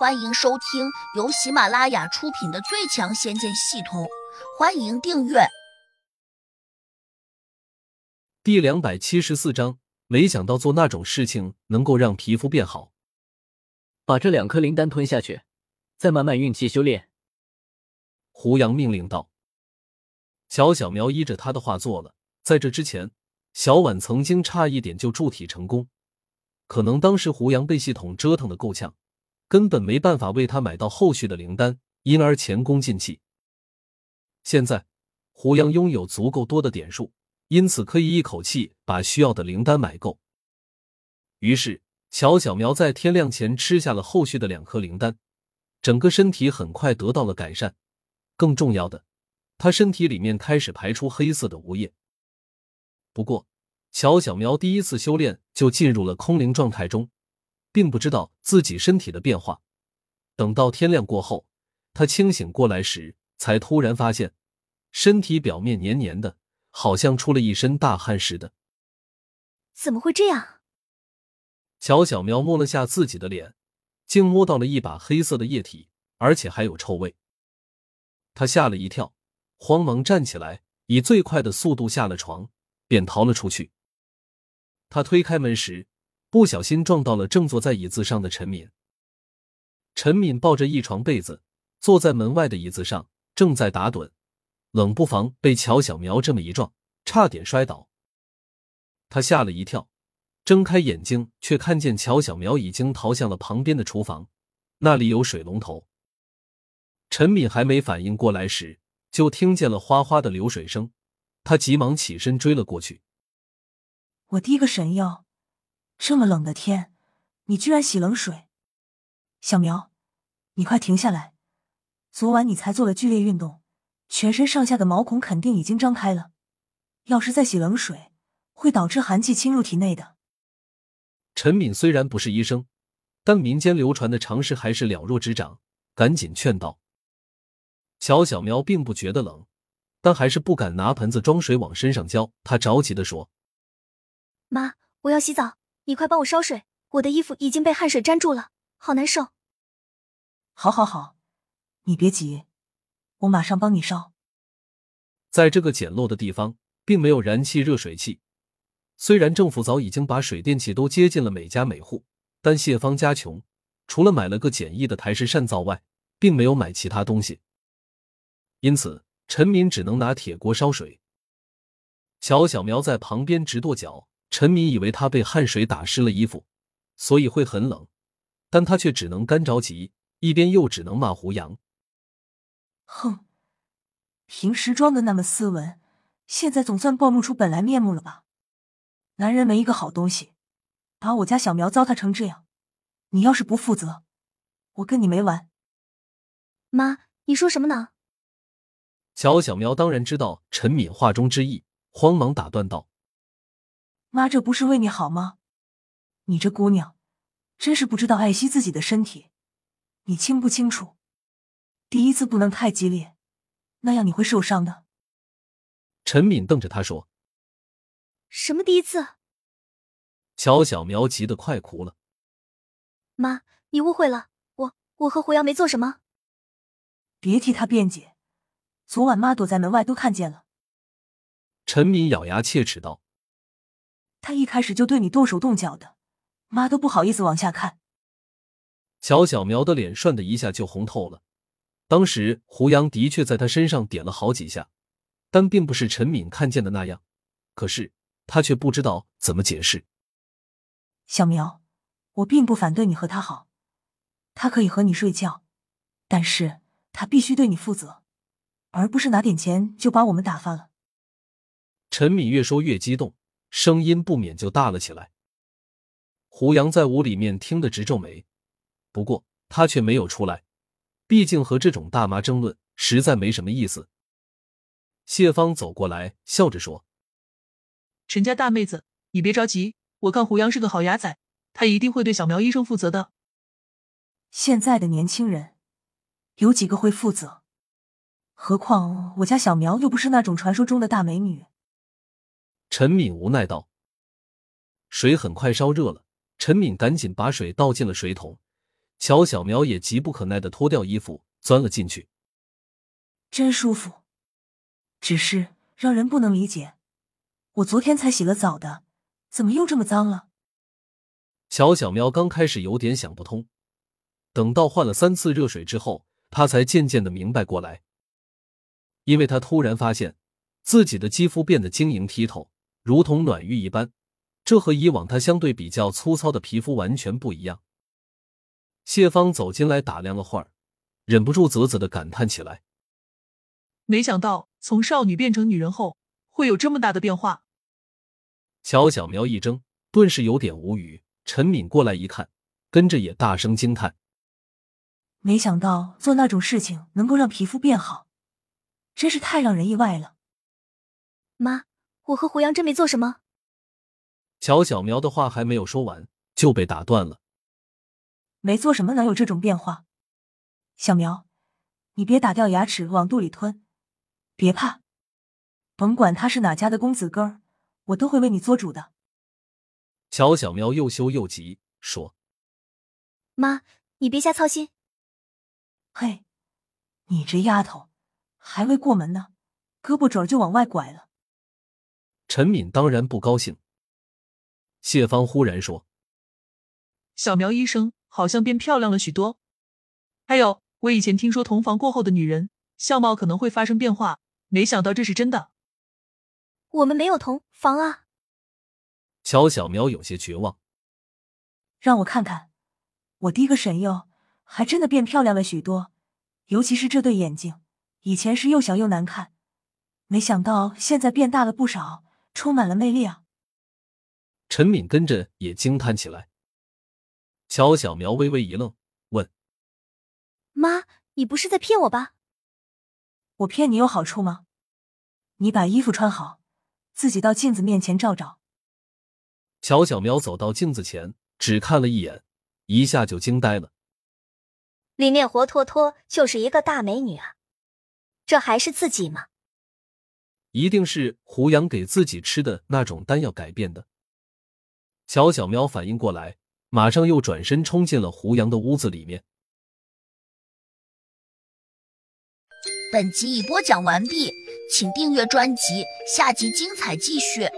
欢迎收听由喜马拉雅出品的《最强仙剑系统》，欢迎订阅。第两百七十四章，没想到做那种事情能够让皮肤变好。把这两颗灵丹吞下去，再慢慢运气修炼。胡杨命令道。小小苗依着他的话做了。在这之前，小婉曾经差一点就铸体成功，可能当时胡杨被系统折腾的够呛。根本没办法为他买到后续的灵丹，因而前功尽弃。现在胡杨拥有足够多的点数，因此可以一口气把需要的灵丹买够。于是乔小苗在天亮前吃下了后续的两颗灵丹，整个身体很快得到了改善。更重要的，他身体里面开始排出黑色的无液。不过，乔小苗第一次修炼就进入了空灵状态中。并不知道自己身体的变化。等到天亮过后，他清醒过来时，才突然发现身体表面黏黏的，好像出了一身大汗似的。怎么会这样？乔小苗摸了下自己的脸，竟摸到了一把黑色的液体，而且还有臭味。他吓了一跳，慌忙站起来，以最快的速度下了床，便逃了出去。他推开门时。不小心撞到了正坐在椅子上的陈敏。陈敏抱着一床被子，坐在门外的椅子上，正在打盹，冷不防被乔小苗这么一撞，差点摔倒。他吓了一跳，睁开眼睛，却看见乔小苗已经逃向了旁边的厨房，那里有水龙头。陈敏还没反应过来时，就听见了哗哗的流水声，他急忙起身追了过去。我滴个神药。这么冷的天，你居然洗冷水？小苗，你快停下来！昨晚你才做了剧烈运动，全身上下的毛孔肯定已经张开了。要是再洗冷水，会导致寒气侵入体内的。陈敏虽然不是医生，但民间流传的常识还是了若指掌，赶紧劝道。乔小苗并不觉得冷，但还是不敢拿盆子装水往身上浇。他着急的说：“妈，我要洗澡。”你快帮我烧水，我的衣服已经被汗水粘住了，好难受。好，好，好，你别急，我马上帮你烧。在这个简陋的地方，并没有燃气热水器。虽然政府早已经把水电气都接进了每家每户，但谢芳家穷，除了买了个简易的台式扇灶外，并没有买其他东西。因此，陈敏只能拿铁锅烧水。乔小苗在旁边直跺脚。陈敏以为他被汗水打湿了衣服，所以会很冷，但他却只能干着急，一边又只能骂胡杨：“哼，平时装的那么斯文，现在总算暴露出本来面目了吧？男人没一个好东西，把我家小苗糟蹋成这样，你要是不负责，我跟你没完！”妈，你说什么呢？乔小苗当然知道陈敏话中之意，慌忙打断道。妈，这不是为你好吗？你这姑娘，真是不知道爱惜自己的身体。你清不清楚？第一次不能太激烈，那样你会受伤的。陈敏瞪着他说：“什么第一次？”乔小苗急得快哭了。妈，你误会了，我我和胡杨没做什么。别替他辩解，昨晚妈躲在门外都看见了。陈敏咬牙切齿道。他一开始就对你动手动脚的，妈都不好意思往下看。乔小苗的脸涮的一下就红透了。当时胡杨的确在他身上点了好几下，但并不是陈敏看见的那样。可是他却不知道怎么解释。小苗，我并不反对你和他好，他可以和你睡觉，但是他必须对你负责，而不是拿点钱就把我们打发了。陈敏越说越激动。声音不免就大了起来。胡杨在屋里面听得直皱眉，不过他却没有出来，毕竟和这种大妈争论实在没什么意思。谢芳走过来，笑着说：“陈家大妹子，你别着急，我看胡杨是个好牙仔，他一定会对小苗医生负责的。现在的年轻人有几个会负责？何况我家小苗又不是那种传说中的大美女。”陈敏无奈道：“水很快烧热了。”陈敏赶紧把水倒进了水桶，乔小苗也急不可耐的脱掉衣服，钻了进去。真舒服，只是让人不能理解，我昨天才洗了澡的，怎么又这么脏了？乔小苗刚开始有点想不通，等到换了三次热水之后，他才渐渐的明白过来。因为他突然发现自己的肌肤变得晶莹剔透，如同暖玉一般，这和以往他相对比较粗糙的皮肤完全不一样。谢芳走进来打量了会儿，忍不住啧啧的感叹起来：“没想到从少女变成女人后会有这么大的变化。”乔小苗一怔，顿时有点无语。陈敏过来一看，跟着也大声惊叹：“没想到做那种事情能够让皮肤变好，真是太让人意外了。”妈，我和胡杨真没做什么。乔小苗的话还没有说完，就被打断了。没做什么，哪有这种变化？小苗，你别打掉牙齿往肚里吞，别怕，甭管他是哪家的公子哥儿，我都会为你做主的。乔小苗又羞又急，说：“妈，你别瞎操心。”嘿，你这丫头还未过门呢，胳膊肘就往外拐了。陈敏当然不高兴。谢芳忽然说：“小苗医生好像变漂亮了许多。还有，我以前听说同房过后的女人相貌可能会发生变化，没想到这是真的。”我们没有同房啊。乔小苗有些绝望，让我看看，我第一个神佑还真的变漂亮了许多，尤其是这对眼睛，以前是又小又难看，没想到现在变大了不少，充满了魅力啊！陈敏跟着也惊叹起来。乔小苗微微一愣，问：“妈，你不是在骗我吧？我骗你有好处吗？你把衣服穿好，自己到镜子面前照照。”乔小苗走到镜子前，只看了一眼，一下就惊呆了。里面活脱脱就是一个大美女啊！这还是自己吗？一定是胡杨给自己吃的那种丹药改变的。乔小喵反应过来，马上又转身冲进了胡杨的屋子里面。本集已播讲完毕，请订阅专辑，下集精彩继续。